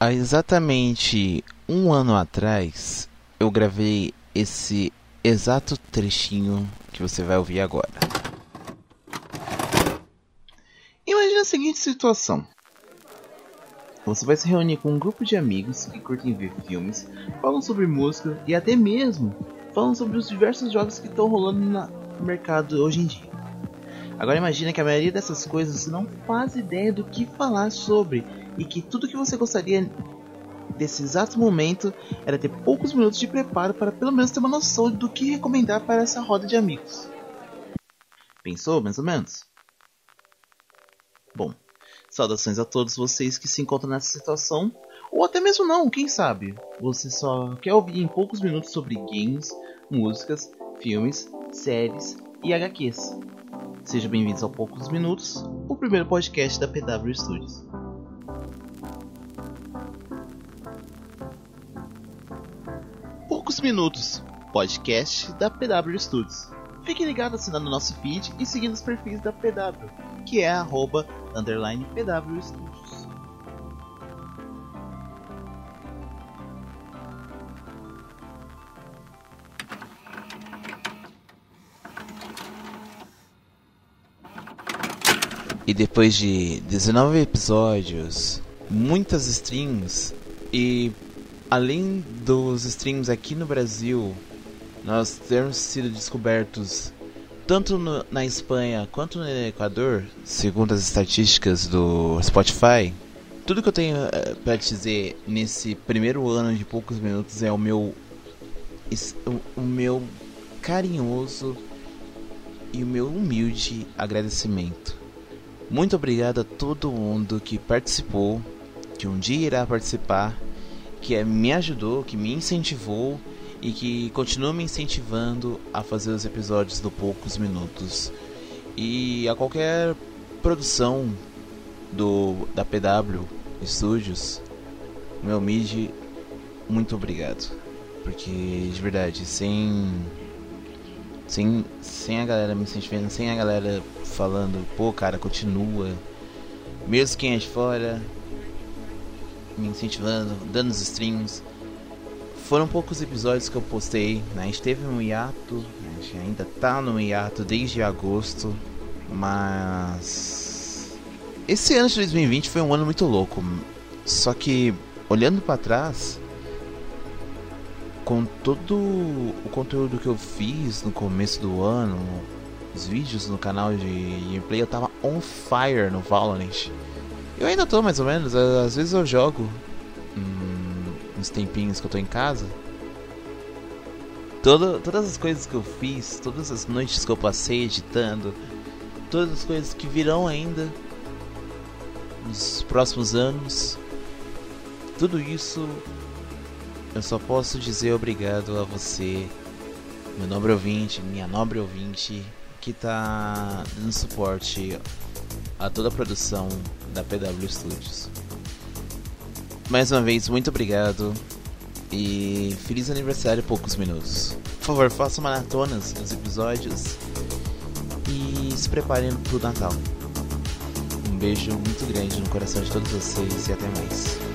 Há exatamente um ano atrás, eu gravei esse exato trechinho que você vai ouvir agora. Imagina a seguinte situação. Você vai se reunir com um grupo de amigos que curtem ver filmes, falam sobre música e até mesmo falam sobre os diversos jogos que estão rolando no mercado hoje em dia. Agora imagina que a maioria dessas coisas você não faz ideia do que falar sobre e que tudo que você gostaria desse exato momento era ter poucos minutos de preparo para pelo menos ter uma noção do que recomendar para essa roda de amigos. Pensou mais ou menos? Bom, saudações a todos vocês que se encontram nessa situação, ou até mesmo não, quem sabe? Você só quer ouvir em poucos minutos sobre games, músicas, filmes, séries e HQs. Sejam bem-vindos ao Poucos Minutos, o primeiro podcast da PW Studios. Poucos Minutos, podcast da PW Studios. Fique ligado assinando nosso feed e seguindo os perfis da PW, que é arroba underline PW Studios. E depois de 19 episódios, muitas streams e além dos streams aqui no Brasil, nós temos sido descobertos tanto no, na Espanha quanto no Equador, segundo as estatísticas do Spotify. Tudo que eu tenho uh, para te dizer nesse primeiro ano de poucos minutos é o meu o meu carinhoso e o meu humilde agradecimento. Muito obrigado a todo mundo que participou, que um dia irá participar, que me ajudou, que me incentivou e que continua me incentivando a fazer os episódios do Poucos Minutos. E a qualquer produção do da PW Studios, meu mid, muito obrigado. Porque de verdade, sem sem, sem a galera me incentivando, sem a galera falando, pô, cara, continua. Mesmo quem é de fora, me incentivando, dando os streams. Foram poucos episódios que eu postei, né? A gente teve um hiato, a gente ainda tá no hiato desde agosto, mas. Esse ano de 2020 foi um ano muito louco. Só que, olhando para trás, com todo o conteúdo que eu fiz no começo do ano, os vídeos no canal de gameplay, eu tava on fire no Valorant. Eu ainda tô mais ou menos, às vezes eu jogo hum, uns tempinhos que eu tô em casa. Todo, todas as coisas que eu fiz, todas as noites que eu passei editando, todas as coisas que virão ainda nos próximos anos, tudo isso eu só posso dizer obrigado a você, meu nobre ouvinte, minha nobre ouvinte, que está dando suporte a toda a produção da PW Studios. Mais uma vez, muito obrigado e feliz aniversário poucos minutos. Por favor, façam maratonas dos episódios e se preparem para o Natal. Um beijo muito grande no coração de todos vocês e até mais.